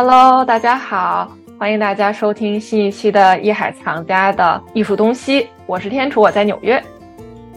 Hello，大家好，欢迎大家收听新一期的艺海藏家的艺术东西。我是天楚，我在纽约。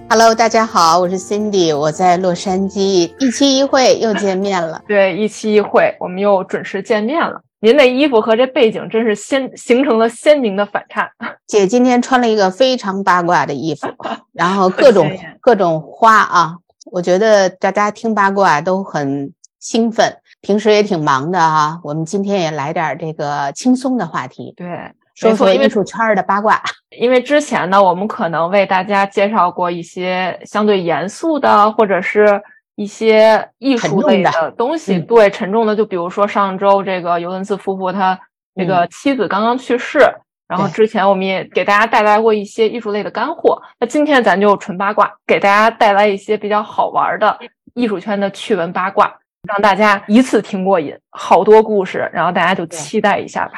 Hello，大家好，我是 Cindy，我在洛杉矶。一期一会又见面了，对，一期一会，我们又准时见面了。您的衣服和这背景真是鲜形成了鲜明的反差。姐今天穿了一个非常八卦的衣服，然后各种各种花啊，我觉得大家听八卦都很兴奋。平时也挺忙的哈，我们今天也来点这个轻松的话题，对，说说艺术圈的八卦。因为之前呢，我们可能为大家介绍过一些相对严肃的，或者是一些艺术类的东西，对，沉重的。就比如说上周这个尤伦斯夫妇他这个妻子刚刚去世，然后之前我们也给大家带来过一些艺术类的干货。那今天咱就纯八卦，给大家带来一些比较好玩的艺术圈的趣闻八卦。让大家一次听过瘾，好多故事，然后大家就期待一下吧。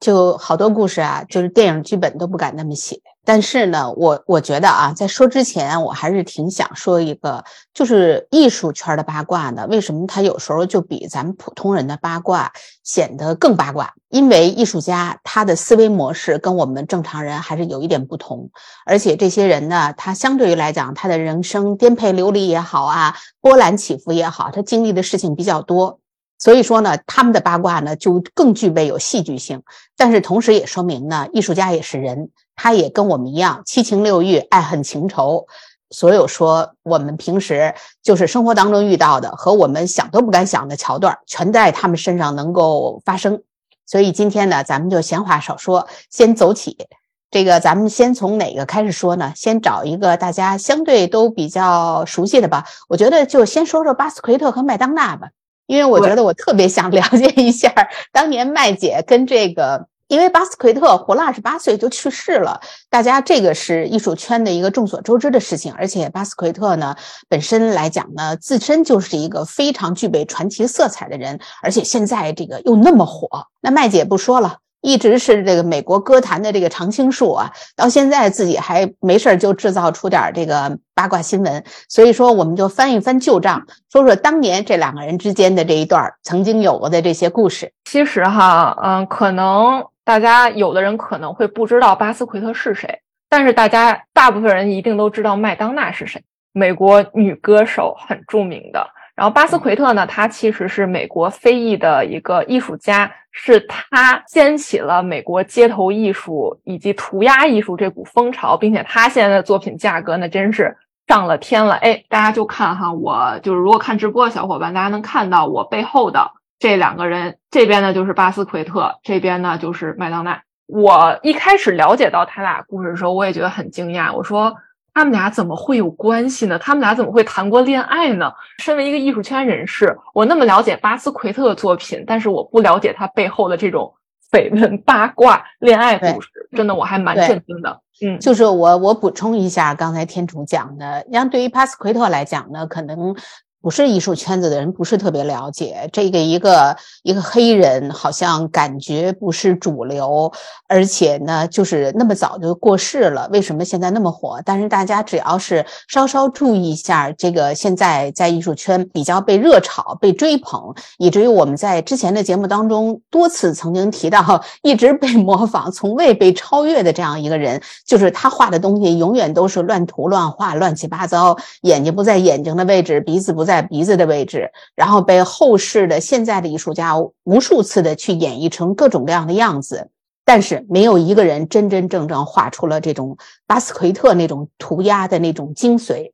就好多故事啊，就是电影剧本都不敢那么写。但是呢，我我觉得啊，在说之前，我还是挺想说一个，就是艺术圈的八卦呢。为什么他有时候就比咱们普通人的八卦显得更八卦？因为艺术家他的思维模式跟我们正常人还是有一点不同，而且这些人呢，他相对于来讲，他的人生颠沛流离也好啊，波澜起伏也好，他经历的事情比较多。所以说呢，他们的八卦呢就更具备有戏剧性，但是同时也说明呢，艺术家也是人，他也跟我们一样七情六欲、爱恨情仇，所有说我们平时就是生活当中遇到的和我们想都不敢想的桥段，全在他们身上能够发生。所以今天呢，咱们就闲话少说，先走起。这个咱们先从哪个开始说呢？先找一个大家相对都比较熟悉的吧。我觉得就先说说巴斯奎特和麦当娜吧。因为我觉得我特别想 了解一下当年麦姐跟这个，因为巴斯奎特活了二十八岁就去世了，大家这个是艺术圈的一个众所周知的事情，而且巴斯奎特呢本身来讲呢，自身就是一个非常具备传奇色彩的人，而且现在这个又那么火，那麦姐不说了。一直是这个美国歌坛的这个常青树啊，到现在自己还没事儿就制造出点这个八卦新闻，所以说我们就翻一翻旧账，说说当年这两个人之间的这一段曾经有过的这些故事。其实哈，嗯，可能大家有的人可能会不知道巴斯奎特是谁，但是大家大部分人一定都知道麦当娜是谁，美国女歌手，很著名的。然后巴斯奎特呢，他其实是美国非裔的一个艺术家，是他掀起了美国街头艺术以及涂鸦艺术这股风潮，并且他现在的作品价格那真是上了天了。哎，大家就看哈，我就是如果看直播的小伙伴，大家能看到我背后的这两个人，这边呢就是巴斯奎特，这边呢就是麦当娜。我一开始了解到他俩故事的时候，我也觉得很惊讶，我说。他们俩怎么会有关系呢？他们俩怎么会谈过恋爱呢？身为一个艺术圈人士，我那么了解巴斯奎特的作品，但是我不了解他背后的这种绯闻、八卦、恋爱故事，真的我还蛮震惊的。嗯，就是我我补充一下刚才天楚讲的，像对于巴斯奎特来讲呢，可能。不是艺术圈子的人不是特别了解这个一个一个黑人，好像感觉不是主流，而且呢，就是那么早就过世了。为什么现在那么火？但是大家只要是稍稍注意一下，这个现在在艺术圈比较被热炒、被追捧，以至于我们在之前的节目当中多次曾经提到，一直被模仿、从未被超越的这样一个人，就是他画的东西永远都是乱涂乱画、乱七八糟，眼睛不在眼睛的位置，鼻子不。在鼻子的位置，然后被后世的现在的艺术家无数次的去演绎成各种各样的样子，但是没有一个人真真正正画出了这种巴斯奎特那种涂鸦的那种精髓。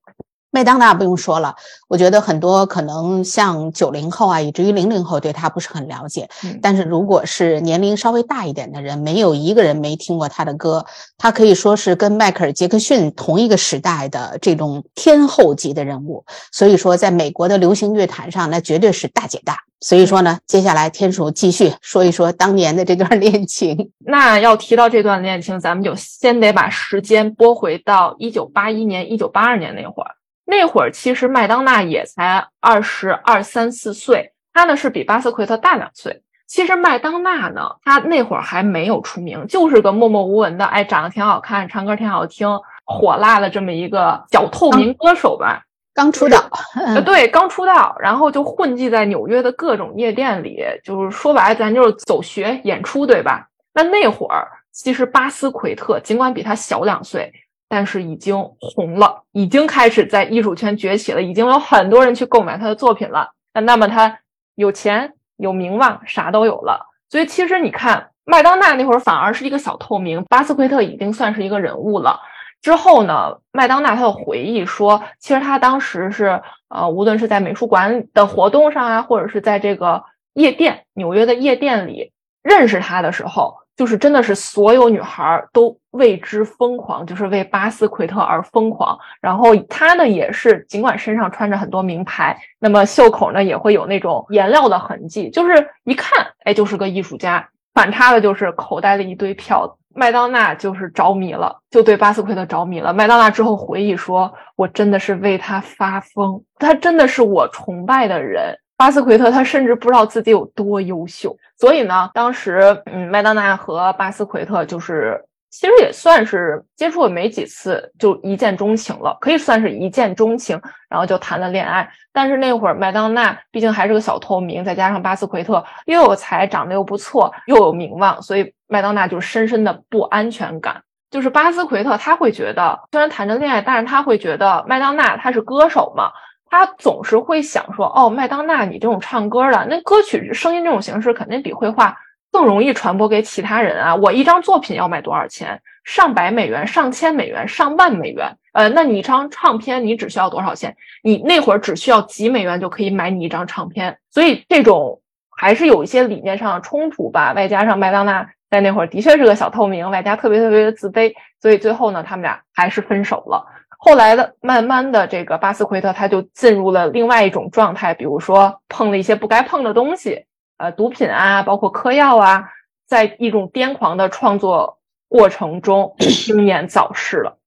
麦当娜不用说了，我觉得很多可能像九零后啊，以至于零零后对他不是很了解。但是如果是年龄稍微大一点的人，没有一个人没听过他的歌。他可以说是跟迈克尔·杰克逊同一个时代的这种天后级的人物。所以说，在美国的流行乐坛上，那绝对是大姐大。所以说呢，接下来天鼠继续说一说当年的这段恋情。那要提到这段恋情，咱们就先得把时间拨回到一九八一年、一九八二年那会儿。那会儿其实麦当娜也才二十二三四岁，她呢是比巴斯奎特大两岁。其实麦当娜呢，她那会儿还没有出名，就是个默默无闻的，哎，长得挺好看，唱歌挺好听，火辣的这么一个小透明歌手吧。刚出道，呃，对，刚出道，然后就混迹在纽约的各种夜店里，就是说白了，咱就是走学演出，对吧？那那会儿，其实巴斯奎特尽管比他小两岁，但是已经红了，已经开始在艺术圈崛起了，已经有很多人去购买他的作品了。那那么他有钱有名望，啥都有了。所以其实你看，麦当娜那会儿反而是一个小透明，巴斯奎特已经算是一个人物了。之后呢，麦当娜她有回忆说，其实她当时是呃，无论是在美术馆的活动上啊，或者是在这个夜店，纽约的夜店里认识他的时候，就是真的是所有女孩都为之疯狂，就是为巴斯奎特而疯狂。然后他呢，也是尽管身上穿着很多名牌，那么袖口呢也会有那种颜料的痕迹，就是一看，哎，就是个艺术家。反差的就是口袋里一堆票。麦当娜就是着迷了，就对巴斯奎特着迷了。麦当娜之后回忆说：“我真的是为他发疯，他真的是我崇拜的人。”巴斯奎特他甚至不知道自己有多优秀，所以呢，当时嗯，麦当娜和巴斯奎特就是。其实也算是接触了没几次，就一见钟情了，可以算是一见钟情，然后就谈了恋爱。但是那会儿麦当娜毕竟还是个小透明，再加上巴斯奎特又有才，长得又不错，又有名望，所以麦当娜就深深的不安全感。就是巴斯奎特他会觉得，虽然谈着恋爱，但是他会觉得麦当娜她是歌手嘛，他总是会想说，哦，麦当娜你这种唱歌的，那歌曲声音这种形式肯定比绘画。更容易传播给其他人啊！我一张作品要卖多少钱？上百美元、上千美元、上万美元。呃，那你一张唱片你只需要多少钱？你那会儿只需要几美元就可以买你一张唱片。所以这种还是有一些理念上的冲突吧。外加上麦当娜在那会儿的确是个小透明，外加特别特别的自卑，所以最后呢，他们俩还是分手了。后来的慢慢的，这个巴斯奎特他就进入了另外一种状态，比如说碰了一些不该碰的东西。呃，毒品啊，包括嗑药啊，在一种癫狂的创作过程中英年早逝了。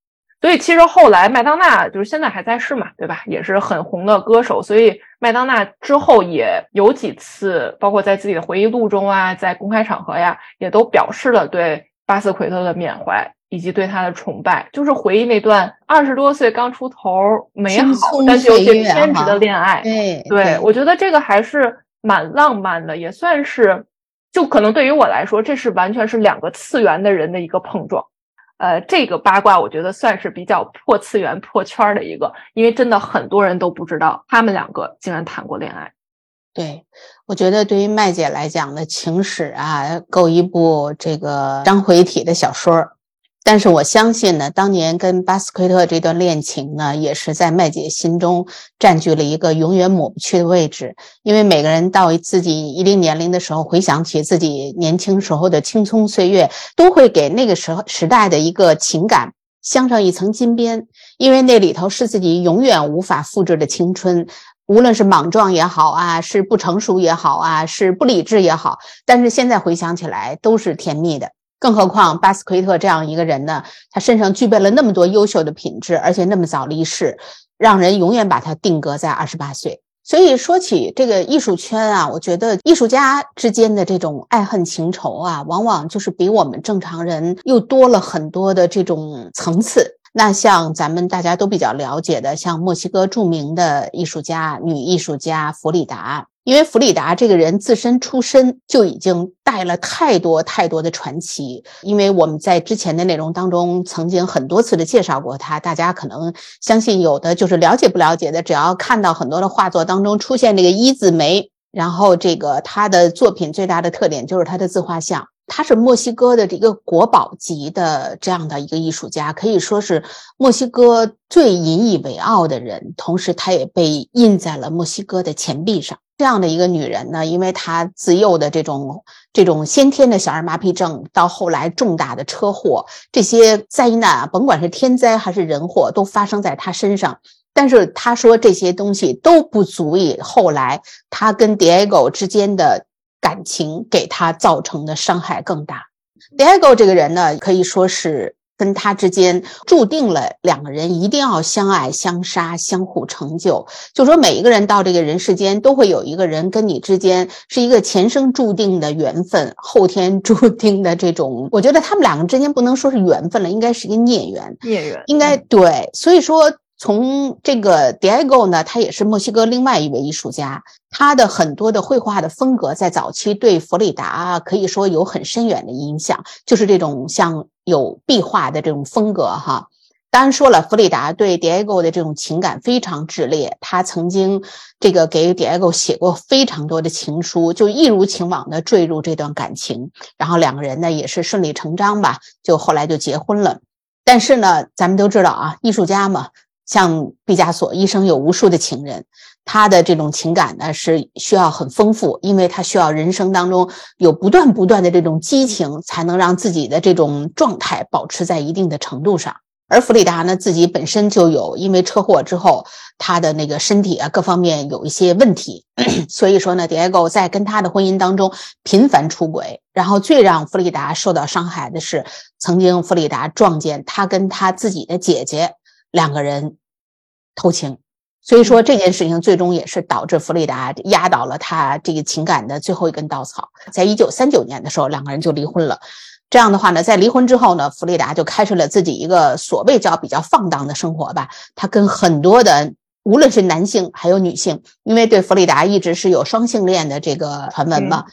所以其实后来麦当娜就是现在还在世嘛，对吧？也是很红的歌手。所以麦当娜之后也有几次，包括在自己的回忆录中啊，在公开场合呀，也都表示了对巴斯奎特的缅怀以及对他的崇拜，就是回忆那段二十多岁刚出头美好但是有些偏执的恋爱。对，对我觉得这个还是。蛮浪漫的，也算是，就可能对于我来说，这是完全是两个次元的人的一个碰撞。呃，这个八卦我觉得算是比较破次元、破圈的一个，因为真的很多人都不知道他们两个竟然谈过恋爱。对，我觉得对于麦姐来讲的情史啊，够一部这个章回体的小说。但是我相信呢，当年跟巴斯奎特这段恋情呢，也是在麦姐心中占据了一个永远抹不去的位置。因为每个人到自己一定年龄的时候，回想起自己年轻时候的青葱岁月，都会给那个时候时代的一个情感镶上一层金边。因为那里头是自己永远无法复制的青春，无论是莽撞也好啊，是不成熟也好啊，是不理智也好，但是现在回想起来都是甜蜜的。更何况巴斯奎特这样一个人呢？他身上具备了那么多优秀的品质，而且那么早离世，让人永远把他定格在二十八岁。所以说起这个艺术圈啊，我觉得艺术家之间的这种爱恨情仇啊，往往就是比我们正常人又多了很多的这种层次。那像咱们大家都比较了解的，像墨西哥著名的艺术家女艺术家弗里达。因为弗里达这个人自身出身就已经带了太多太多的传奇，因为我们在之前的内容当中曾经很多次的介绍过他，大家可能相信有的就是了解不了解的，只要看到很多的画作当中出现这个一字眉，然后这个他的作品最大的特点就是他的自画像，他是墨西哥的这个国宝级的这样的一个艺术家，可以说是墨西哥最引以为傲的人，同时他也被印在了墨西哥的钱币上。这样的一个女人呢，因为她自幼的这种这种先天的小儿麻痹症，到后来重大的车祸，这些灾难啊，甭管是天灾还是人祸，都发生在她身上。但是她说这些东西都不足以后来她跟 Diego 之间的感情给他造成的伤害更大。Diego 这个人呢，可以说是。跟他之间注定了两个人一定要相爱相杀，相互成就。就说每一个人到这个人世间，都会有一个人跟你之间是一个前生注定的缘分，后天注定的这种。我觉得他们两个之间不能说是缘分了，应该是一个孽缘。孽缘应该对。所以说，从这个 Diego 呢，他也是墨西哥另外一位艺术家，他的很多的绘画的风格在早期对弗里达可以说有很深远的影响，就是这种像有壁画的这种风格哈。当然说了，弗里达对 Diego 的这种情感非常炽烈，他曾经这个给 Diego 写过非常多的情书，就一如情往的坠入这段感情，然后两个人呢也是顺理成章吧，就后来就结婚了。但是呢，咱们都知道啊，艺术家嘛。像毕加索一生有无数的情人，他的这种情感呢是需要很丰富，因为他需要人生当中有不断不断的这种激情，才能让自己的这种状态保持在一定的程度上。而弗里达呢自己本身就有因为车祸之后，他的那个身体啊各方面有一些问题，所以说呢，Diego 在跟他的婚姻当中频繁出轨，然后最让弗里达受到伤害的是，曾经弗里达撞见他跟他自己的姐姐。两个人偷情，所以说这件事情最终也是导致弗里达压倒了他这个情感的最后一根稻草。在一九三九年的时候，两个人就离婚了。这样的话呢，在离婚之后呢，弗里达就开始了自己一个所谓叫比较放荡的生活吧。他跟很多的，无论是男性还有女性，因为对弗里达一直是有双性恋的这个传闻嘛。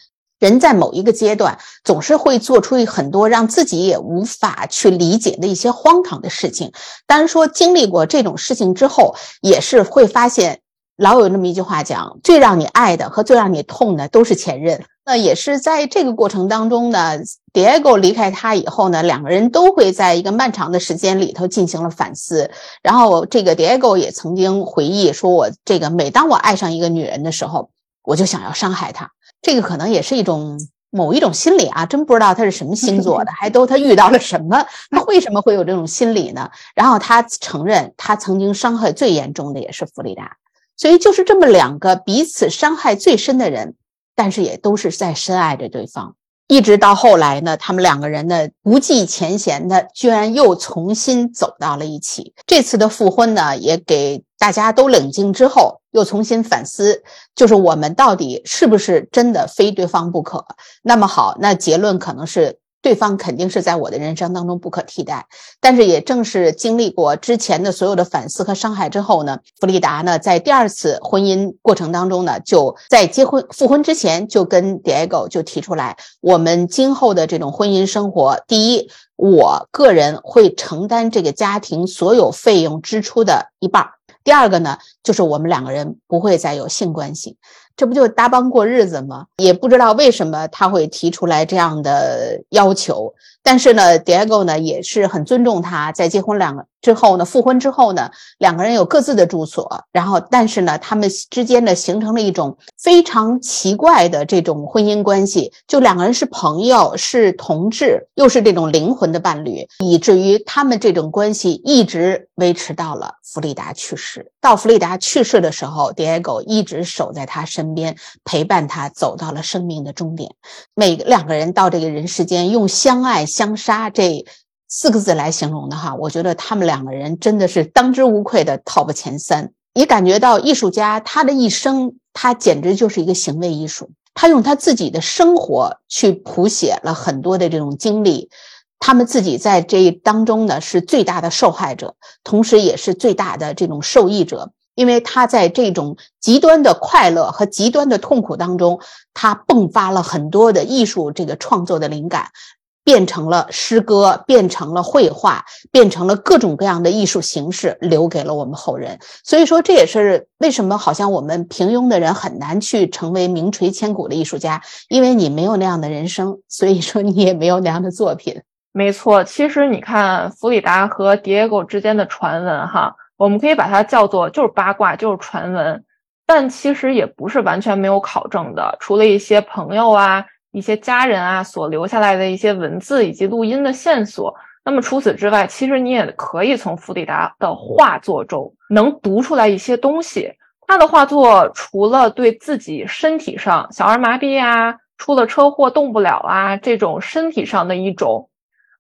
人在某一个阶段，总是会做出很多让自己也无法去理解的一些荒唐的事情。当然说，经历过这种事情之后，也是会发现，老有那么一句话讲：最让你爱的和最让你痛的都是前任。那也是在这个过程当中呢，Diego 离开他以后呢，两个人都会在一个漫长的时间里头进行了反思。然后，这个 Diego 也曾经回忆说：“我这个每当我爱上一个女人的时候，我就想要伤害她。”这个可能也是一种某一种心理啊，真不知道他是什么星座的，还都他遇到了什么，他为什么会有这种心理呢？然后他承认，他曾经伤害最严重的也是弗里达，所以就是这么两个彼此伤害最深的人，但是也都是在深爱着对方。一直到后来呢，他们两个人呢不计前嫌的，居然又重新走到了一起。这次的复婚呢，也给大家都冷静之后，又重新反思，就是我们到底是不是真的非对方不可？那么好，那结论可能是。对方肯定是在我的人生当中不可替代，但是也正是经历过之前的所有的反思和伤害之后呢，弗里达呢在第二次婚姻过程当中呢，就在结婚复婚之前就跟 Diego 就提出来，我们今后的这种婚姻生活，第一，我个人会承担这个家庭所有费用支出的一半；第二个呢，就是我们两个人不会再有性关系。这不就搭帮过日子吗？也不知道为什么他会提出来这样的要求。但是呢，Diego 呢也是很尊重他，在结婚两个之后呢，复婚之后呢，两个人有各自的住所。然后，但是呢，他们之间呢形成了一种非常奇怪的这种婚姻关系，就两个人是朋友，是同志，又是这种灵魂的伴侣，以至于他们这种关系一直维持到了弗里达去世。到弗里达去世的时候，Diego 一直守在他身边，陪伴他走到了生命的终点。每两个人到这个人世间，用相爱。相杀这四个字来形容的哈，我觉得他们两个人真的是当之无愧的 top 前三。也感觉到艺术家他的一生，他简直就是一个行为艺术。他用他自己的生活去谱写了很多的这种经历，他们自己在这当中呢是最大的受害者，同时也是最大的这种受益者。因为他在这种极端的快乐和极端的痛苦当中，他迸发了很多的艺术这个创作的灵感。变成了诗歌，变成了绘画，变成了各种各样的艺术形式，留给了我们后人。所以说，这也是为什么好像我们平庸的人很难去成为名垂千古的艺术家，因为你没有那样的人生，所以说你也没有那样的作品。没错，其实你看弗里达和 Diego 之间的传闻，哈，我们可以把它叫做就是八卦，就是传闻，但其实也不是完全没有考证的，除了一些朋友啊。一些家人啊所留下来的一些文字以及录音的线索。那么除此之外，其实你也可以从弗里达的画作中能读出来一些东西。他的画作除了对自己身体上小儿麻痹啊、出了车祸动不了啊这种身体上的一种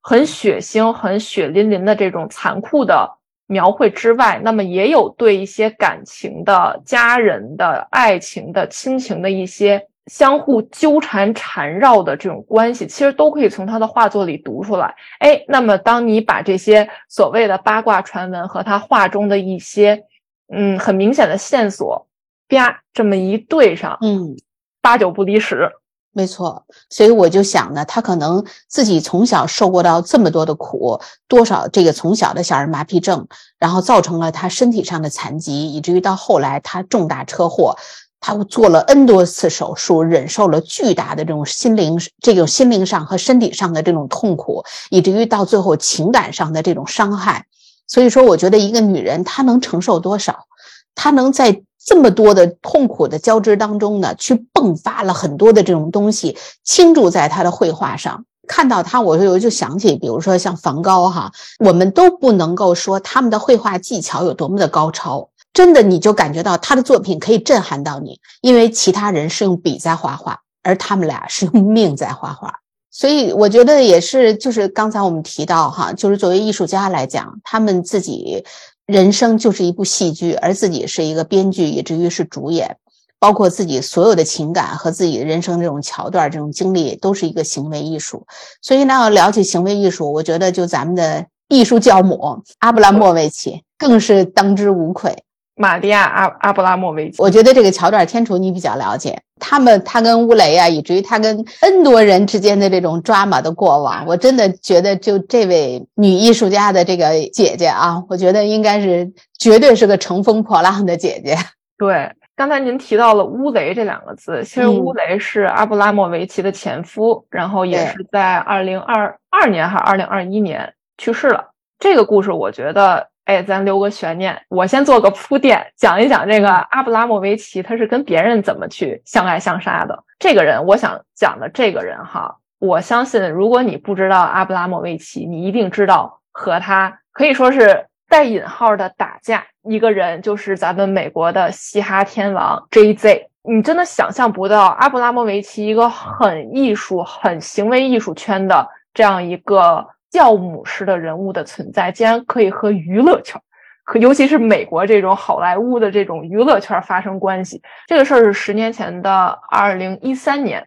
很血腥、很血淋淋的这种残酷的描绘之外，那么也有对一些感情的、家人的、爱情的、亲情的一些。相互纠缠缠绕的这种关系，其实都可以从他的画作里读出来。哎，那么当你把这些所谓的八卦传闻和他画中的一些嗯很明显的线索，啪这么一对上，嗯，八九不离十。没错，所以我就想呢，他可能自己从小受过到这么多的苦，多少这个从小的小儿麻痹症，然后造成了他身体上的残疾，以至于到后来他重大车祸，他做了 N 多次手术，忍受了巨大的这种心灵这种心灵上和身体上的这种痛苦，以至于到最后情感上的这种伤害。所以说，我觉得一个女人她能承受多少，她能在。这么多的痛苦的交织当中呢，去迸发了很多的这种东西，倾注在她的绘画上。看到他，我就就想起，比如说像梵高哈，我们都不能够说他们的绘画技巧有多么的高超，真的你就感觉到他的作品可以震撼到你，因为其他人是用笔在画画，而他们俩是用命在画画。所以我觉得也是，就是刚才我们提到哈，就是作为艺术家来讲，他们自己。人生就是一部戏剧，而自己是一个编剧，以至于是主演，包括自己所有的情感和自己的人生这种桥段、这种经历，都是一个行为艺术。所以呢，要聊起行为艺术，我觉得就咱们的艺术教母阿布拉莫维奇更是当之无愧。玛利亚阿阿布拉莫维奇，我觉得这个桥段天厨你比较了解，他们他跟乌雷啊，以至于他跟 N 多人之间的这种抓马的过往，我真的觉得就这位女艺术家的这个姐姐啊，我觉得应该是绝对是个乘风破浪的姐姐。对，刚才您提到了乌雷这两个字，其实乌雷是阿布拉莫维奇的前夫，然后也是在二零二二年还是二零二一年去世了。这个故事我觉得。哎，咱留个悬念，我先做个铺垫，讲一讲这个阿布拉莫维奇他是跟别人怎么去相爱相杀的。这个人，我想讲的这个人哈，我相信如果你不知道阿布拉莫维奇，你一定知道和他可以说是带引号的打架一个人，就是咱们美国的嘻哈天王 J.Z。你真的想象不到阿布拉莫维奇一个很艺术、很行为艺术圈的这样一个。教母式的人物的存在，竟然可以和娱乐圈，和尤其是美国这种好莱坞的这种娱乐圈发生关系。这个事儿是十年前的二零一三年，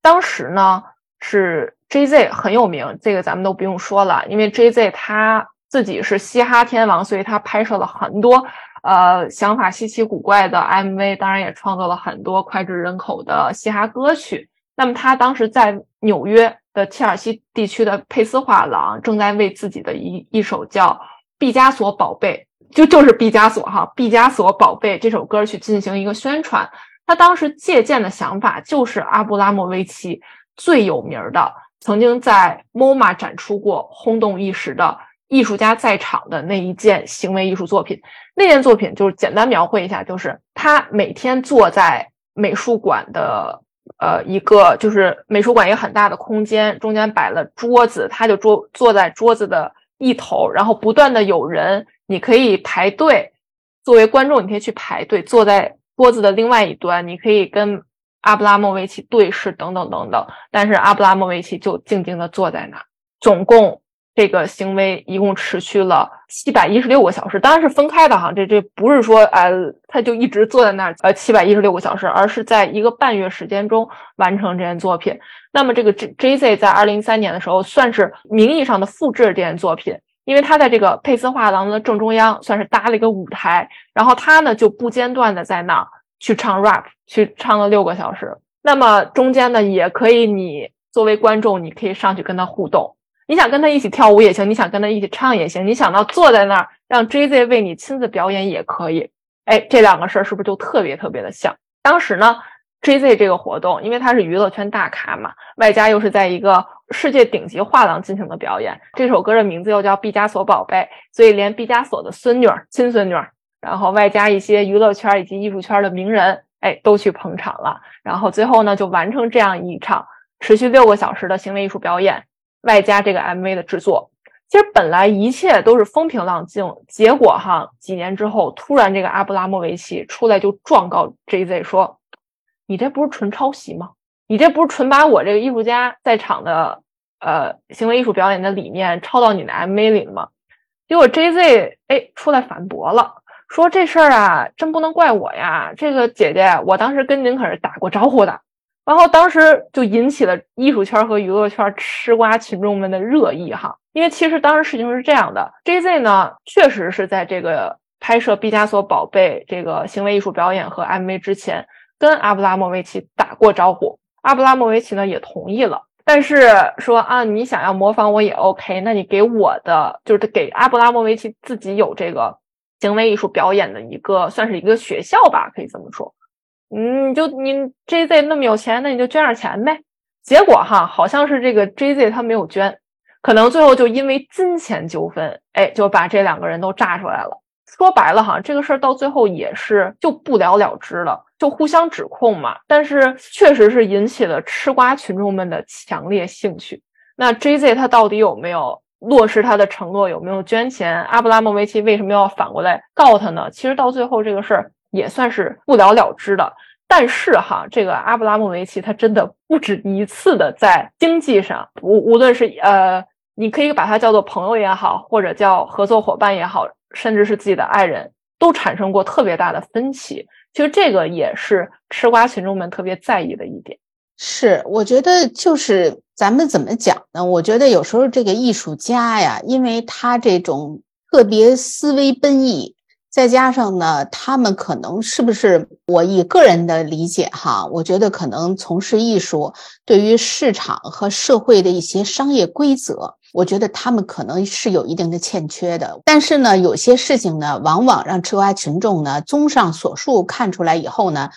当时呢是 J Z 很有名，这个咱们都不用说了，因为 J Z 他自己是嘻哈天王，所以他拍摄了很多呃想法稀奇古怪的 M V，当然也创作了很多脍炙人口的嘻哈歌曲。那么他当时在纽约。的切尔西地区的佩斯画廊正在为自己的一一首叫《毕加索宝贝》，就就是毕加索哈，《毕加索宝贝》这首歌去进行一个宣传。他当时借鉴的想法就是阿布拉莫维奇最有名的，曾经在 MoMA 展出过、轰动一时的艺术家在场的那一件行为艺术作品。那件作品就是简单描绘一下，就是他每天坐在美术馆的。呃，一个就是美术馆一个很大的空间，中间摆了桌子，他就坐坐在桌子的一头，然后不断的有人，你可以排队，作为观众你可以去排队，坐在桌子的另外一端，你可以跟阿布拉莫维奇对视等等等等，但是阿布拉莫维奇就静静的坐在那，总共。这个行为一共持续了七百一十六个小时，当然是分开的哈。这这不是说呃，他就一直坐在那儿呃七百一十六个小时，而是在一个半月时间中完成这件作品。那么这个 J J Z 在二零一三年的时候算是名义上的复制这件作品，因为他在这个佩斯画廊的正中央算是搭了一个舞台，然后他呢就不间断的在那儿去唱 rap，去唱了六个小时。那么中间呢也可以，你作为观众，你可以上去跟他互动。你想跟他一起跳舞也行，你想跟他一起唱也行，你想到坐在那儿让 J Z 为你亲自表演也可以。哎，这两个事儿是不是就特别特别的像？当时呢，J Z 这个活动，因为他是娱乐圈大咖嘛，外加又是在一个世界顶级画廊进行的表演，这首歌的名字又叫毕加索宝贝，所以连毕加索的孙女、亲孙女，然后外加一些娱乐圈以及艺术圈的名人，哎，都去捧场了。然后最后呢，就完成这样一场持续六个小时的行为艺术表演。外加这个 MV 的制作，其实本来一切都是风平浪静，结果哈，几年之后，突然这个阿布拉莫维奇出来就状告 JZ 说：“你这不是纯抄袭吗？你这不是纯把我这个艺术家在场的呃行为艺术表演的理念抄到你的 MV 里了吗？”结果 JZ 哎出来反驳了，说这事儿啊真不能怪我呀，这个姐姐，我当时跟您可是打过招呼的。然后当时就引起了艺术圈和娱乐圈吃瓜群众们的热议哈，因为其实当时事情是这样的，J.Z 呢确实是在这个拍摄毕加索宝贝这个行为艺术表演和 MV 之前，跟阿布拉莫维奇打过招呼，阿布拉莫维奇呢也同意了，但是说啊你想要模仿我也 OK，那你给我的就是给阿布拉莫维奇自己有这个行为艺术表演的一个算是一个学校吧，可以这么说。嗯，你就你 JZ 那么有钱，那你就捐点钱呗。结果哈，好像是这个 JZ 他没有捐，可能最后就因为金钱纠纷，哎，就把这两个人都炸出来了。说白了哈，这个事儿到最后也是就不了了之了，就互相指控嘛。但是确实是引起了吃瓜群众们的强烈兴趣。那 JZ 他到底有没有落实他的承诺？有没有捐钱？阿布拉莫维奇为什么要反过来告他呢？其实到最后这个事儿。也算是不了了之的，但是哈，这个阿布拉莫维奇他真的不止一次的在经济上，无无论是呃，你可以把他叫做朋友也好，或者叫合作伙伴也好，甚至是自己的爱人，都产生过特别大的分歧。其实这个也是吃瓜群众们特别在意的一点。是，我觉得就是咱们怎么讲呢？我觉得有时候这个艺术家呀，因为他这种特别思维奔逸。再加上呢，他们可能是不是我以个人的理解哈，我觉得可能从事艺术对于市场和社会的一些商业规则，我觉得他们可能是有一定的欠缺的。但是呢，有些事情呢，往往让吃瓜群众呢，综上所述看出来以后呢，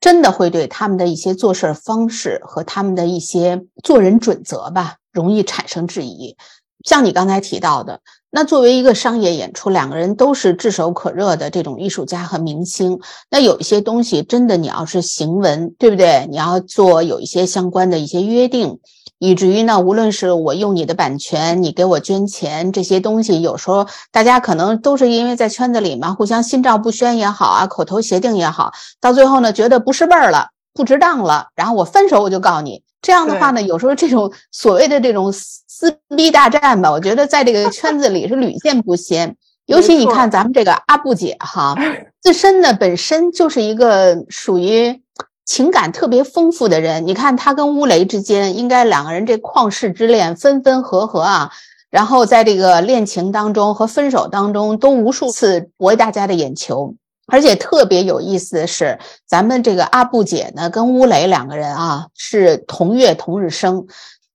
真的会对他们的一些做事方式和他们的一些做人准则吧，容易产生质疑。像你刚才提到的。那作为一个商业演出，两个人都是炙手可热的这种艺术家和明星。那有一些东西，真的你要是行文，对不对？你要做有一些相关的一些约定，以至于呢，无论是我用你的版权，你给我捐钱，这些东西，有时候大家可能都是因为在圈子里嘛，互相心照不宣也好啊，口头协定也好，到最后呢，觉得不是味儿了，不值当了，然后我分手我就告你。这样的话呢，有时候这种所谓的这种。撕逼大战吧，我觉得在这个圈子里是屡见不鲜。尤其你看咱们这个阿布姐哈，自身呢本身就是一个属于情感特别丰富的人。你看她跟乌雷之间，应该两个人这旷世之恋，分分合合啊。然后在这个恋情当中和分手当中，都无数次博大家的眼球。而且特别有意思的是，咱们这个阿布姐呢，跟乌雷两个人啊是同月同日生，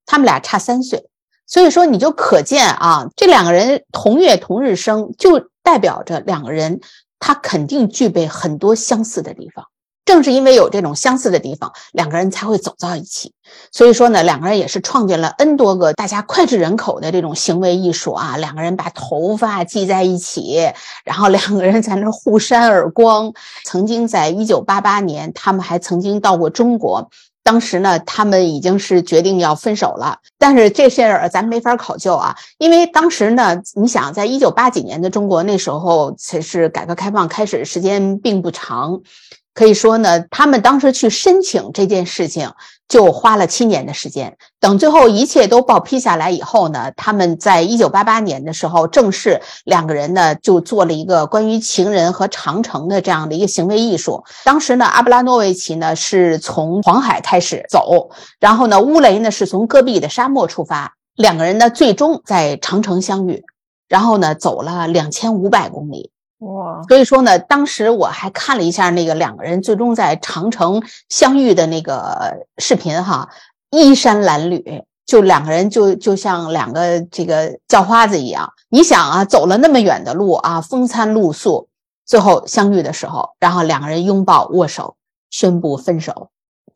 他们俩差三岁。所以说，你就可见啊，这两个人同月同日生，就代表着两个人他肯定具备很多相似的地方。正是因为有这种相似的地方，两个人才会走到一起。所以说呢，两个人也是创建了 N 多个大家脍炙人口的这种行为艺术啊。两个人把头发系在一起，然后两个人在那互扇耳光。曾经在一九八八年，他们还曾经到过中国。当时呢，他们已经是决定要分手了，但是这事儿咱没法考究啊，因为当时呢，你想，在一九八几年的中国，那时候才是改革开放开始时间并不长。可以说呢，他们当时去申请这件事情，就花了七年的时间。等最后一切都报批下来以后呢，他们在一九八八年的时候，正式两个人呢就做了一个关于情人和长城的这样的一个行为艺术。当时呢，阿布拉诺维奇呢是从黄海开始走，然后呢，乌雷呢是从戈壁的沙漠出发，两个人呢最终在长城相遇，然后呢走了两千五百公里。哇，所以说呢，当时我还看了一下那个两个人最终在长城相遇的那个视频哈，衣衫褴褛，就两个人就就像两个这个叫花子一样。你想啊，走了那么远的路啊，风餐露宿，最后相遇的时候，然后两个人拥抱握手，宣布分手。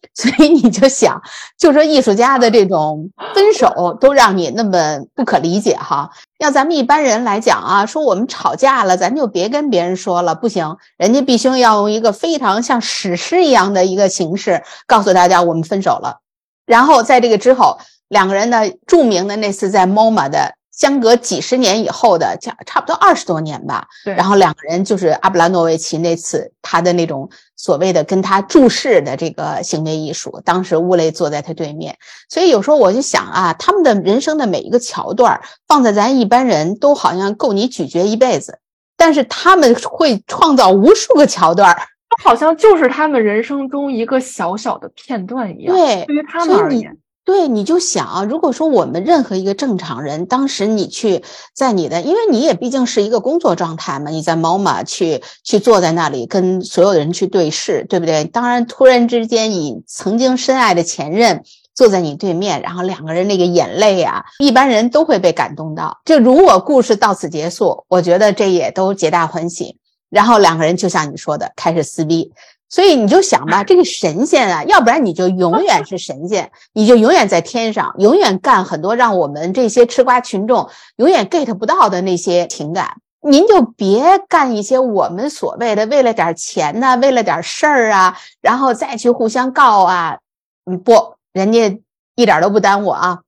所以你就想，就说艺术家的这种分手都让你那么不可理解哈。要咱们一般人来讲啊，说我们吵架了，咱就别跟别人说了，不行，人家必须要用一个非常像史诗一样的一个形式告诉大家我们分手了。然后在这个之后，两个人呢，著名的那次在 MoMA 的。相隔几十年以后的，差差不多二十多年吧。对。然后两个人就是阿布拉诺维奇那次他的那种所谓的跟他注视的这个行为艺术，当时乌雷坐在他对面。所以有时候我就想啊，他们的人生的每一个桥段放在咱一般人都好像够你咀嚼一辈子，但是他们会创造无数个桥段好像就是他们人生中一个小小的片段一样。对，对于他们而言。对，你就想，如果说我们任何一个正常人，当时你去在你的，因为你也毕竟是一个工作状态嘛，你在猫马去去坐在那里跟所有的人去对视，对不对？当然，突然之间你曾经深爱的前任坐在你对面，然后两个人那个眼泪啊，一般人都会被感动到。就如果故事到此结束，我觉得这也都皆大欢喜。然后两个人就像你说的，开始撕逼。所以你就想吧，这个神仙啊，要不然你就永远是神仙，你就永远在天上，永远干很多让我们这些吃瓜群众永远 get 不到的那些情感。您就别干一些我们所谓的为了点钱呐，为了点事儿啊，然后再去互相告啊。嗯，不，人家一点都不耽误啊，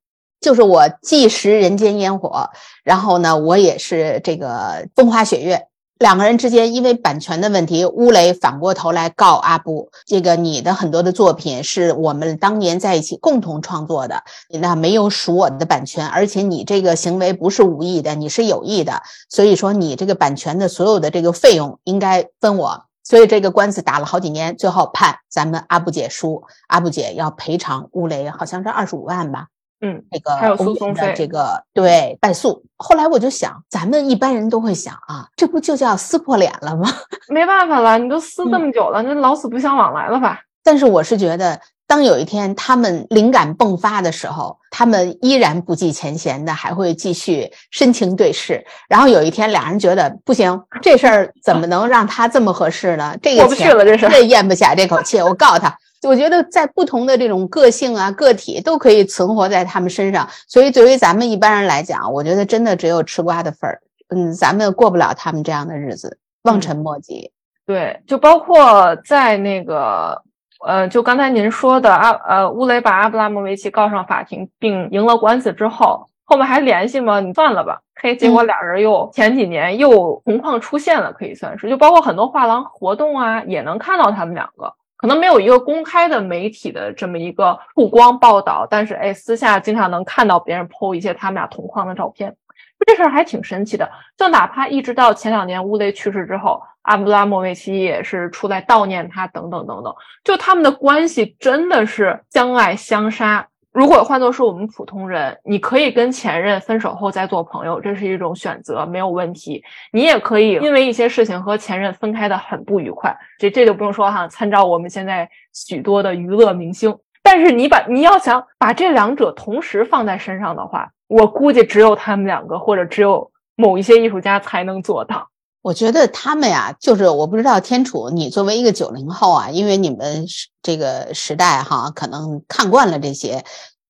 就是我既食人间烟火，然后呢，我也是这个风花雪月。两个人之间因为版权的问题，乌雷反过头来告阿布，这个你的很多的作品是我们当年在一起共同创作的，你那没有属我的版权，而且你这个行为不是无意的，你是有意的，所以说你这个版权的所有的这个费用应该分我，所以这个官司打了好几年，最后判咱们阿布姐输，阿布姐要赔偿乌雷，好像是二十五万吧。嗯，这个还有诉讼费，这个对败诉。后来我就想，咱们一般人都会想啊，这不就叫撕破脸了吗？没办法了，你都撕这么久了，那老死不相往来了吧？但是我是觉得，当有一天他们灵感迸发的时候，他们依然不计前嫌的，还会继续深情对视。然后有一天，俩人觉得不行，这事儿怎么能让他这么合适呢？这个过不去了，这事儿咽不下这口气，我告诉他。我觉得在不同的这种个性啊、个体都可以存活在他们身上，所以对于咱们一般人来讲，我觉得真的只有吃瓜的份儿。嗯，咱们过不了他们这样的日子，望尘莫及。对，就包括在那个，呃，就刚才您说的阿呃乌雷把阿布拉莫维奇告上法庭并赢了官司之后，后面还联系吗？你算了吧。嘿，结果俩人又前几年又同框出现了，可以算是，就包括很多画廊活动啊，也能看到他们两个。可能没有一个公开的媒体的这么一个曝光报道，但是哎，私下经常能看到别人 PO 一些他们俩同框的照片，这事儿还挺神奇的。就哪怕一直到前两年乌雷去世之后，阿布拉莫维奇也是出来悼念他，等等等等，就他们的关系真的是相爱相杀。如果换作是我们普通人，你可以跟前任分手后再做朋友，这是一种选择，没有问题。你也可以因为一些事情和前任分开的很不愉快，这这就不用说哈。参照我们现在许多的娱乐明星，但是你把你要想把这两者同时放在身上的话，我估计只有他们两个，或者只有某一些艺术家才能做到。我觉得他们呀，就是我不知道天楚，你作为一个九零后啊，因为你们这个时代哈，可能看惯了这些。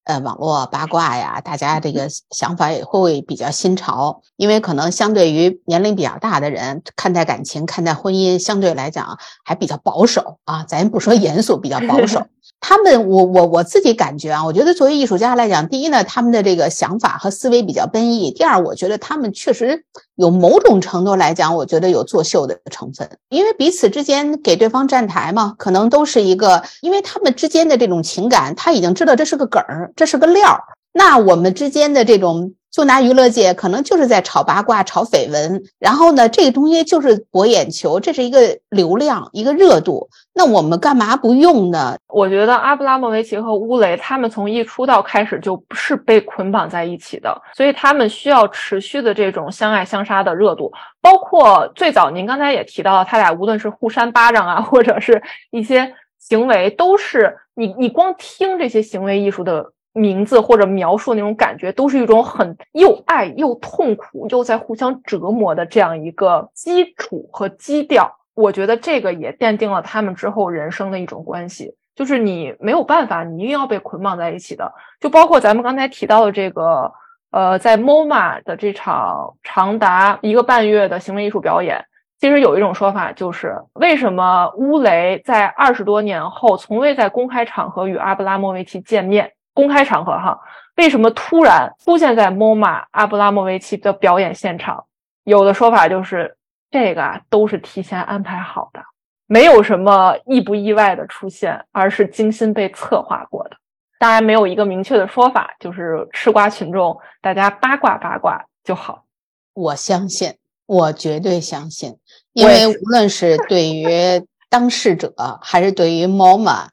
呃，网络八卦呀，大家这个想法也会比较新潮，因为可能相对于年龄比较大的人，看待感情、看待婚姻，相对来讲还比较保守啊。咱不说严肃，比较保守。他们，我我我自己感觉啊，我觉得作为艺术家来讲，第一呢，他们的这个想法和思维比较奔逸；第二，我觉得他们确实有某种程度来讲，我觉得有作秀的成分，因为彼此之间给对方站台嘛，可能都是一个，因为他们之间的这种情感，他已经知道这是个梗儿，这是个料儿。那我们之间的这种。就拿娱乐界，可能就是在炒八卦、炒绯闻，然后呢，这个东西就是博眼球，这是一个流量、一个热度。那我们干嘛不用呢？我觉得阿布拉莫维奇和乌雷他们从一出道开始就不是被捆绑在一起的，所以他们需要持续的这种相爱相杀的热度。包括最早您刚才也提到了，他俩无论是互扇巴掌啊，或者是一些行为，都是你你光听这些行为艺术的。名字或者描述那种感觉，都是一种很又爱又痛苦，又在互相折磨的这样一个基础和基调。我觉得这个也奠定了他们之后人生的一种关系，就是你没有办法，你一定要被捆绑在一起的。就包括咱们刚才提到的这个，呃，在 MoMA 的这场长达一个半月的行为艺术表演，其实有一种说法，就是为什么乌雷在二十多年后从未在公开场合与阿布拉莫维奇见面？公开场合哈，为什么突然出现在 MoMA 阿布拉莫维奇的表演现场？有的说法就是这个啊都是提前安排好的，没有什么意不意外的出现，而是精心被策划过的。当然没有一个明确的说法，就是吃瓜群众大家八卦八卦就好。我相信，我绝对相信，因为无论是 对于当事者，还是对于 MoMA，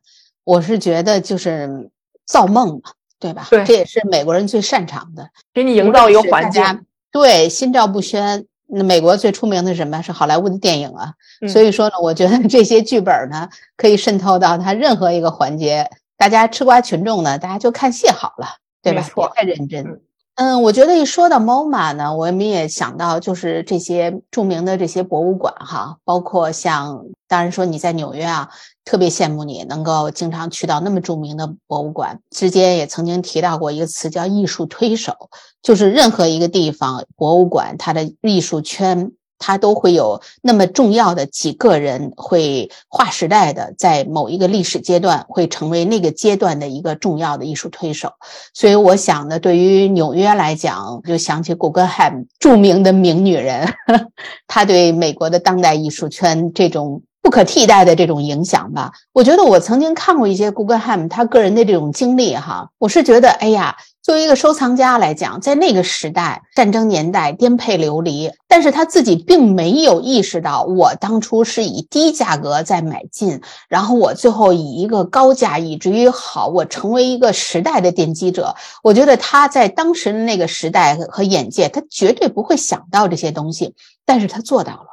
我是觉得就是造梦嘛，对吧？对，这也是美国人最擅长的，给你营造一个环境。对，心照不宣。那美国最出名的什么是好莱坞的电影啊？所以说呢，我觉得这些剧本呢，可以渗透到它任何一个环节。大家吃瓜群众呢，大家就看戏好了，对吧？别太认真。嗯，嗯我觉得一说到 MoMA 呢，我们也想到就是这些著名的这些博物馆哈，包括像，当然说你在纽约啊，特别羡慕你能够经常去到那么著名的博物馆。之间也曾经提到过一个词叫艺术推手，就是任何一个地方博物馆，它的艺术圈。它都会有那么重要的几个人会划时代的，在某一个历史阶段会成为那个阶段的一个重要的艺术推手。所以我想呢，对于纽约来讲，就想起古根海姆，著名的名女人，她对美国的当代艺术圈这种不可替代的这种影响吧。我觉得我曾经看过一些古根海姆他个人的这种经历哈，我是觉得，哎呀。作为一个收藏家来讲，在那个时代，战争年代颠沛流离，但是他自己并没有意识到，我当初是以低价格在买进，然后我最后以一个高价，以至于好，我成为一个时代的奠基者。我觉得他在当时的那个时代和眼界，他绝对不会想到这些东西，但是他做到了。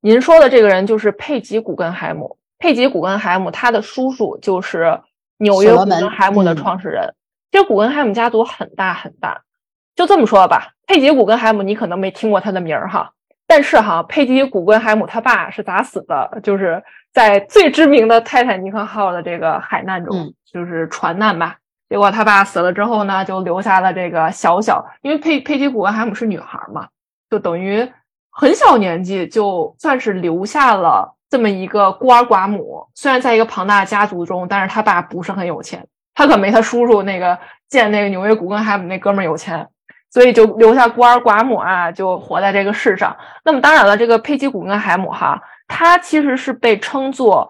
您说的这个人就是佩吉·古根海姆，佩吉·古根海姆，他的叔叔就是纽约古根海姆的创始人。其实古根海姆家族很大很大，就这么说吧，佩吉古根海姆你可能没听过他的名儿哈，但是哈，佩吉古根海姆他爸是咋死的？就是在最知名的泰坦尼克号的这个海难中，就是船难吧。结果他爸死了之后呢，就留下了这个小小，因为佩佩吉古根海姆是女孩嘛，就等于很小年纪就算是留下了这么一个孤儿寡母。虽然在一个庞大的家族中，但是他爸不是很有钱。他可没他叔叔那个建那个纽约古根海姆那哥们儿有钱，所以就留下孤儿寡母啊，就活在这个世上。那么当然了，这个佩吉古根海姆哈，他其实是被称作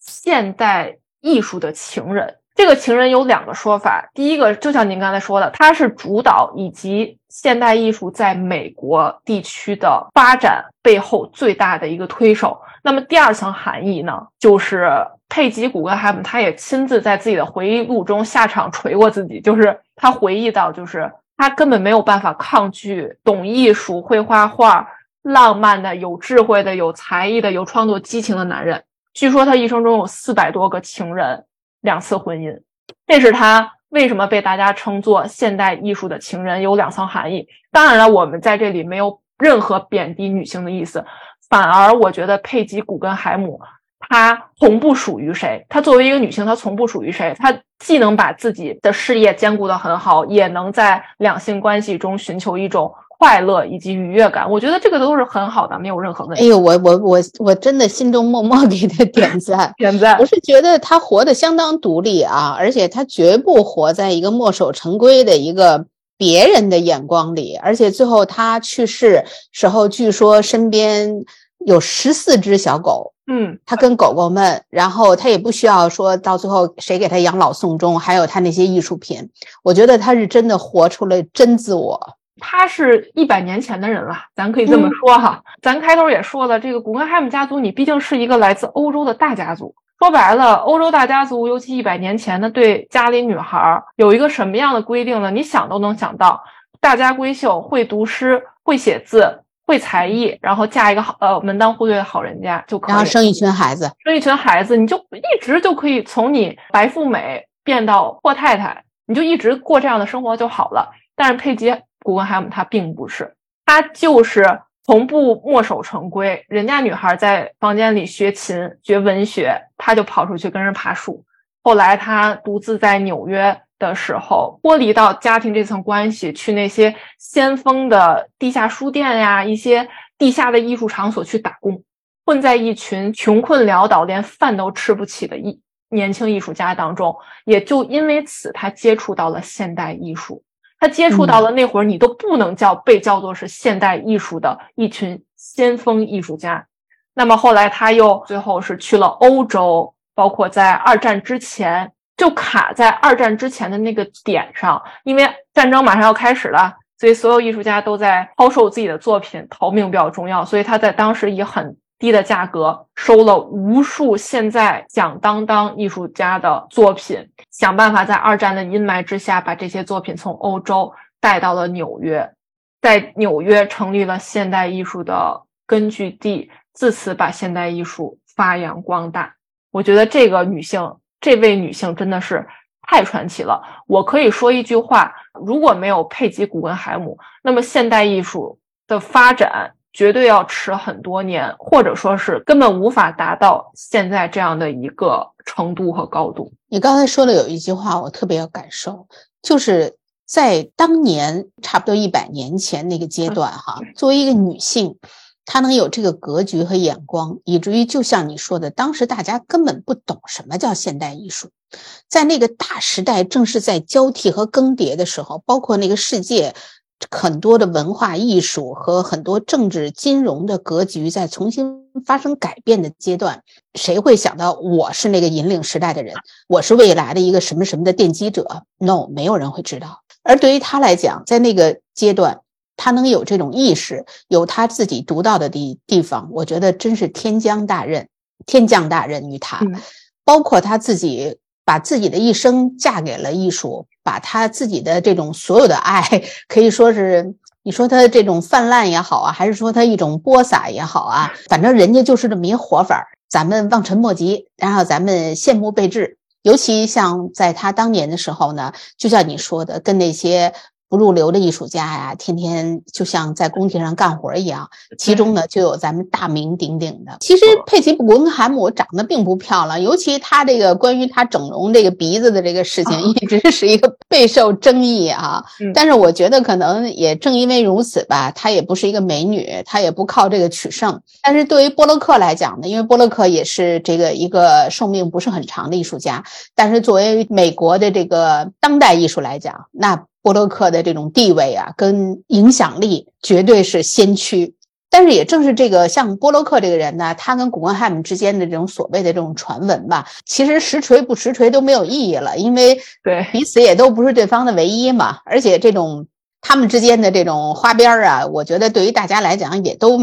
现代艺术的情人。这个情人有两个说法，第一个就像您刚才说的，他是主导以及现代艺术在美国地区的发展背后最大的一个推手。那么第二层含义呢，就是佩吉古根海姆他也亲自在自己的回忆录中下场锤过自己，就是他回忆到，就是他根本没有办法抗拒懂艺术、会画画、浪漫的、有智慧的、有才艺的、有创作激情的男人。据说他一生中有四百多个情人。两次婚姻，这是他为什么被大家称作现代艺术的情人，有两层含义。当然了，我们在这里没有任何贬低女性的意思，反而我觉得佩吉古根海姆她从不属于谁，她作为一个女性，她从不属于谁，她既能把自己的事业兼顾得很好，也能在两性关系中寻求一种。快乐以及愉悦感，我觉得这个都是很好的，没有任何问题。哎呦，我我我我真的心中默默给他 点赞，点赞。我是觉得他活得相当独立啊，而且他绝不活在一个墨守成规的一个别人的眼光里。而且最后他去世时候，据说身边有十四只小狗，嗯，他跟狗狗们，然后他也不需要说到最后谁给他养老送终，还有他那些艺术品。我觉得他是真的活出了真自我。他是一百年前的人了，咱可以这么说哈。咱开头也说了，这个古根海姆家族，你毕竟是一个来自欧洲的大家族。说白了，欧洲大家族，尤其一百年前的，对家里女孩有一个什么样的规定呢？你想都能想到，大家闺秀，会读诗，会写字，会才艺，然后嫁一个好呃门当户对的好人家就可以，然后生一群孩子，生一群孩子，你就一直就可以从你白富美变到阔太太，你就一直过这样的生活就好了。但是佩吉。古根海姆他并不是，他就是从不墨守成规。人家女孩在房间里学琴、学文学，他就跑出去跟人爬树。后来他独自在纽约的时候，脱离到家庭这层关系，去那些先锋的地下书店呀、一些地下的艺术场所去打工，混在一群穷困潦倒、连饭都吃不起的艺年轻艺术家当中。也就因为此，他接触到了现代艺术。他接触到了那会儿你都不能叫被叫做是现代艺术的一群先锋艺术家，那么后来他又最后是去了欧洲，包括在二战之前就卡在二战之前的那个点上，因为战争马上要开始了，所以所有艺术家都在抛售自己的作品，逃命比较重要，所以他在当时以很低的价格收了无数现在响当当艺术家的作品，想办法在二战的阴霾之下把这些作品从欧洲带到了纽约，在纽约成立了现代艺术的根据地，自此把现代艺术发扬光大。我觉得这个女性，这位女性真的是太传奇了。我可以说一句话：如果没有佩吉·古根海姆，那么现代艺术的发展。绝对要迟很多年，或者说是根本无法达到现在这样的一个程度和高度。你刚才说的有一句话，我特别有感受，就是在当年差不多一百年前那个阶段，哈，作为一个女性，她能有这个格局和眼光，以至于就像你说的，当时大家根本不懂什么叫现代艺术，在那个大时代正是在交替和更迭的时候，包括那个世界。很多的文化艺术和很多政治金融的格局在重新发生改变的阶段，谁会想到我是那个引领时代的人？我是未来的一个什么什么的奠基者？No，没有人会知道。而对于他来讲，在那个阶段，他能有这种意识，有他自己独到的地地方，我觉得真是天将大任，天降大任于他。包括他自己把自己的一生嫁给了艺术。把他自己的这种所有的爱，可以说是你说他这种泛滥也好啊，还是说他一种播撒也好啊，反正人家就是这么一活法儿，咱们望尘莫及，然后咱们羡慕备至。尤其像在他当年的时候呢，就像你说的，跟那些。不入流的艺术家呀，天天就像在工地上干活一样。其中呢，就有咱们大名鼎鼎的。其实佩奇·布根海姆长得并不漂亮，尤其他这个关于他整容这个鼻子的这个事情，一直是一个备受争议啊。但是我觉得可能也正因为如此吧，她也不是一个美女，她也不靠这个取胜。但是对于波洛克来讲呢，因为波洛克也是这个一个寿命不是很长的艺术家，但是作为美国的这个当代艺术来讲，那。波洛克的这种地位啊，跟影响力绝对是先驱。但是也正是这个像波洛克这个人呢，他跟古根汉姆之间的这种所谓的这种传闻吧，其实实锤不实锤都没有意义了，因为对彼此也都不是对方的唯一嘛。而且这种他们之间的这种花边啊，我觉得对于大家来讲也都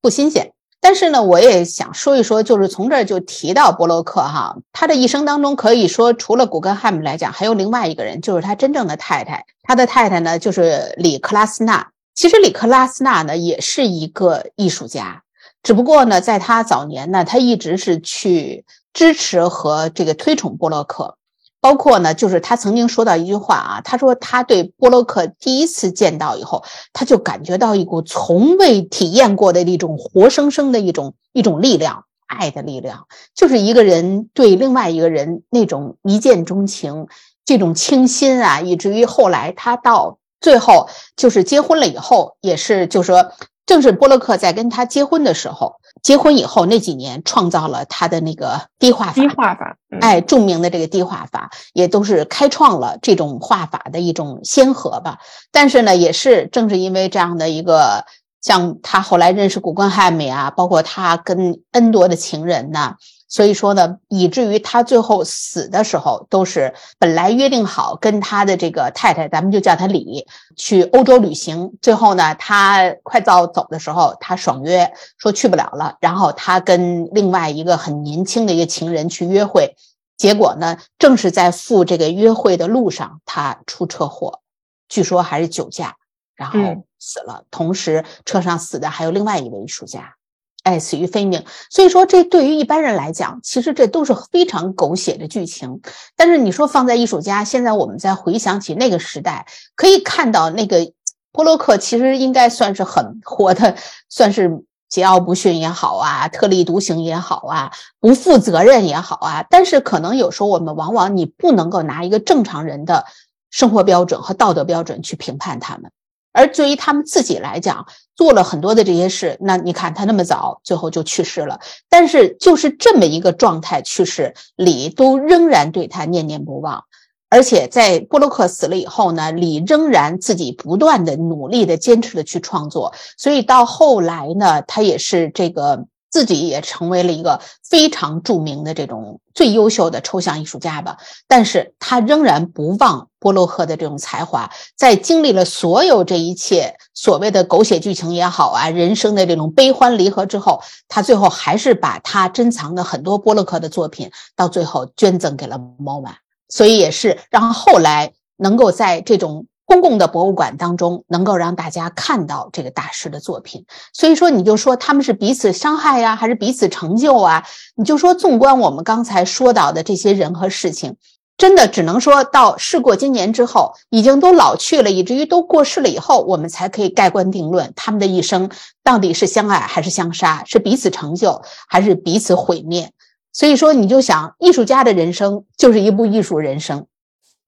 不新鲜。但是呢，我也想说一说，就是从这儿就提到波洛克哈，他的一生当中可以说除了古根汉姆来讲，还有另外一个人，就是他真正的太太。他的太太呢，就是里克拉斯纳。其实里克拉斯纳呢，也是一个艺术家，只不过呢，在他早年呢，他一直是去支持和这个推崇波洛克。包括呢，就是他曾经说到一句话啊，他说他对波洛克第一次见到以后，他就感觉到一股从未体验过的一种活生生的一种一种力量，爱的力量，就是一个人对另外一个人那种一见钟情，这种倾心啊，以至于后来他到最后就是结婚了以后，也是就说。正是波洛克在跟他结婚的时候，结婚以后那几年创造了他的那个低画法。低画法，哎，著名的这个低画法，也都是开创了这种画法的一种先河吧。但是呢，也是正是因为这样的一个，像他后来认识古根汉姆啊，包括他跟 N 多的情人呢。所以说呢，以至于他最后死的时候，都是本来约定好跟他的这个太太，咱们就叫他李，去欧洲旅行。最后呢，他快到走的时候，他爽约说去不了了。然后他跟另外一个很年轻的一个情人去约会，结果呢，正是在赴这个约会的路上，他出车祸，据说还是酒驾，然后死了。同时，车上死的还有另外一位艺术家。哎，死于非命。所以说，这对于一般人来讲，其实这都是非常狗血的剧情。但是你说放在艺术家，现在我们再回想起那个时代，可以看到那个波洛克其实应该算是很活的，算是桀骜不驯也好啊，特立独行也好啊，不负责任也好啊。但是可能有时候我们往往你不能够拿一个正常人的生活标准和道德标准去评判他们。而对于他们自己来讲，做了很多的这些事，那你看他那么早，最后就去世了。但是就是这么一个状态去世，李都仍然对他念念不忘。而且在布洛克死了以后呢，李仍然自己不断的努力的坚持的去创作。所以到后来呢，他也是这个自己也成为了一个非常著名的这种最优秀的抽象艺术家吧，但是他仍然不忘波洛克的这种才华，在经历了所有这一切所谓的狗血剧情也好啊，人生的这种悲欢离合之后，他最后还是把他珍藏的很多波洛克的作品，到最后捐赠给了 MoMA，所以也是让后来能够在这种。公共的博物馆当中，能够让大家看到这个大师的作品，所以说你就说他们是彼此伤害呀，还是彼此成就啊？你就说，纵观我们刚才说到的这些人和事情，真的只能说到事过经年之后，已经都老去了，以至于都过世了以后，我们才可以盖棺定论他们的一生到底是相爱还是相杀，是彼此成就还是彼此毁灭。所以说，你就想，艺术家的人生就是一部艺术人生。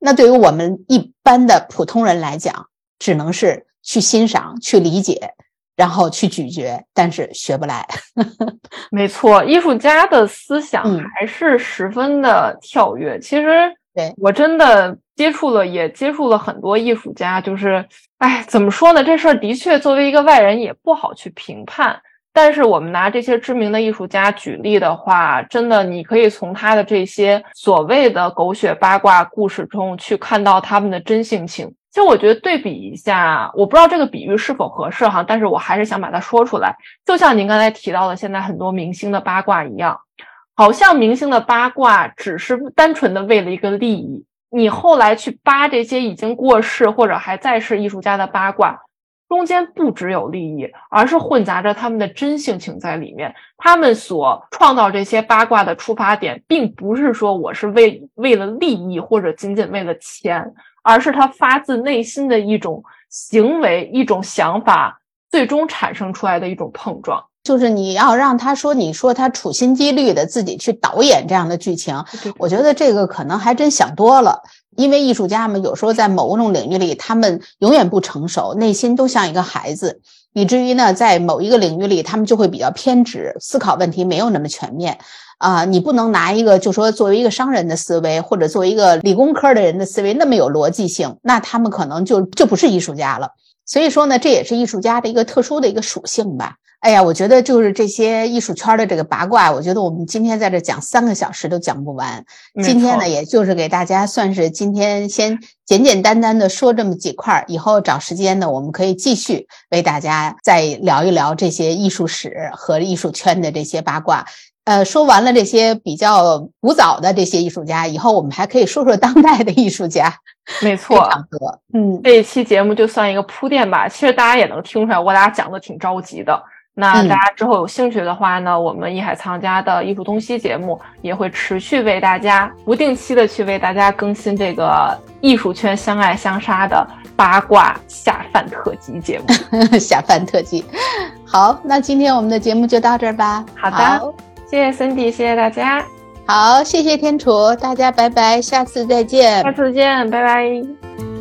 那对于我们一般的普通人来讲，只能是去欣赏、去理解，然后去咀嚼，但是学不来。没错，艺术家的思想还是十分的跳跃。其实，对我真的接触了，也接触了很多艺术家。就是，哎，怎么说呢？这事儿的确，作为一个外人也不好去评判。但是我们拿这些知名的艺术家举例的话，真的你可以从他的这些所谓的狗血八卦故事中去看到他们的真性情。其实我觉得对比一下，我不知道这个比喻是否合适哈，但是我还是想把它说出来。就像您刚才提到的，现在很多明星的八卦一样，好像明星的八卦只是单纯的为了一个利益。你后来去扒这些已经过世或者还在世艺术家的八卦。中间不只有利益，而是混杂着他们的真性情在里面。他们所创造这些八卦的出发点，并不是说我是为为了利益或者仅仅为了钱，而是他发自内心的一种行为、一种想法，最终产生出来的一种碰撞。就是你要让他说，你说他处心积虑的自己去导演这样的剧情，我觉得这个可能还真想多了。因为艺术家们有时候在某种领域里，他们永远不成熟，内心都像一个孩子，以至于呢，在某一个领域里，他们就会比较偏执，思考问题没有那么全面。啊，你不能拿一个就说作为一个商人的思维，或者作为一个理工科的人的思维那么有逻辑性，那他们可能就就不是艺术家了。所以说呢，这也是艺术家的一个特殊的一个属性吧。哎呀，我觉得就是这些艺术圈的这个八卦，我觉得我们今天在这讲三个小时都讲不完。今天呢，也就是给大家算是今天先简简单单的说这么几块儿，以后找时间呢，我们可以继续为大家再聊一聊这些艺术史和艺术圈的这些八卦。呃，说完了这些比较古早的这些艺术家，以后我们还可以说说当代的艺术家。没错，嗯，这一期节目就算一个铺垫吧。其实大家也能听出来，我俩讲的挺着急的。那大家之后有兴趣的话呢，我们艺海藏家的艺术东西节目也会持续为大家不定期的去为大家更新这个艺术圈相爱相杀的八卦下饭特辑节目。下饭特辑，好，那今天我们的节目就到这儿吧。好的，谢谢 Cindy，谢谢大家。好，谢谢天楚，大家拜拜，下次再见。下次见，拜拜。